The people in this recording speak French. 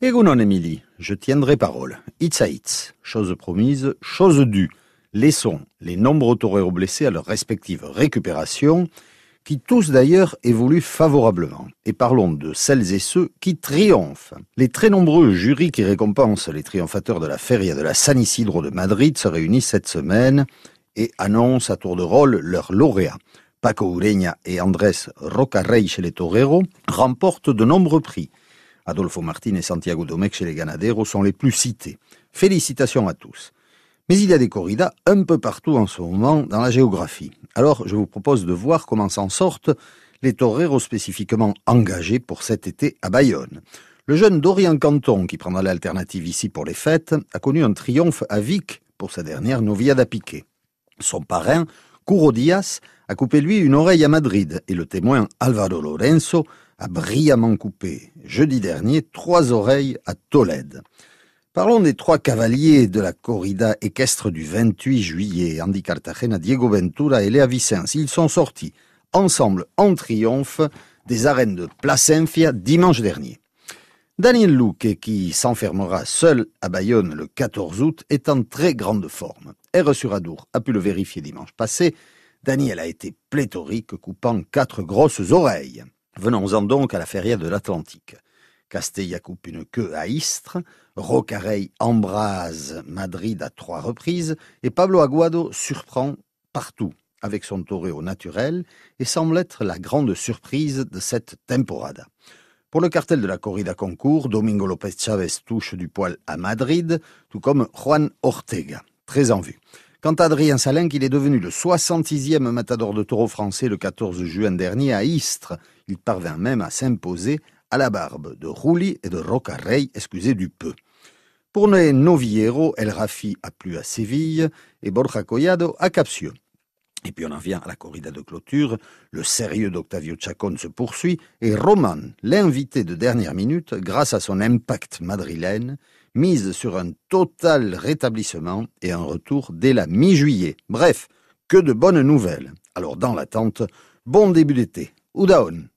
Egunon Emily, je tiendrai parole. It's a it's. Chose promise, chose due. Laissons les nombreux toreros blessés à leur respective récupération, qui tous d'ailleurs évoluent favorablement. Et parlons de celles et ceux qui triomphent. Les très nombreux jurys qui récompensent les triomphateurs de la Feria de la San Isidro de Madrid se réunissent cette semaine et annoncent à tour de rôle leurs lauréats. Paco Ureña et Andrés Rocarrey chez les toreros remportent de nombreux prix. Adolfo Martin et Santiago Domecq chez les Ganaderos sont les plus cités. Félicitations à tous. Mais il y a des corridas un peu partout en ce moment dans la géographie. Alors je vous propose de voir comment s'en sortent les toreros spécifiquement engagés pour cet été à Bayonne. Le jeune Dorian Canton, qui prendra l'alternative ici pour les fêtes, a connu un triomphe à Vic pour sa dernière Noviade à piquer. Son parrain, Curo Diaz, a coupé lui une oreille à Madrid et le témoin Alvaro Lorenzo a brillamment coupé jeudi dernier trois oreilles à Tolède. Parlons des trois cavaliers de la corrida équestre du 28 juillet. Andy Cartagena, Diego Ventura et Léa Vicens. Ils sont sortis ensemble en triomphe des arènes de Placentia dimanche dernier. Daniel Luque, qui s'enfermera seul à Bayonne le 14 août, est en très grande forme. R sur Adour a pu le vérifier dimanche passé. Daniel a été pléthorique, coupant quatre grosses oreilles. Venons-en donc à la feria de l'Atlantique. Castella coupe une queue à Istres, Rocareil embrase Madrid à trois reprises, et Pablo Aguado surprend partout avec son au naturel et semble être la grande surprise de cette temporada. Pour le cartel de la corrida concours, Domingo López Chávez touche du poil à Madrid, tout comme Juan Ortega, très en vue. Quant à Adrien Salin, il est devenu le 66e matador de taureau français le 14 juin dernier à Istres. Il parvint même à s'imposer à la barbe de Rouli et de Rocarrey, excusez du peu. Pour les Noviero, El Rafi a plu à Séville et Borja Collado à Capsieux. Et puis on en vient à la corrida de clôture, le sérieux d'Octavio Chacon se poursuit, et Roman, l'invité de dernière minute, grâce à son impact madrilène, mise sur un total rétablissement et un retour dès la mi-juillet. Bref, que de bonnes nouvelles. Alors dans l'attente, bon début d'été. Udaon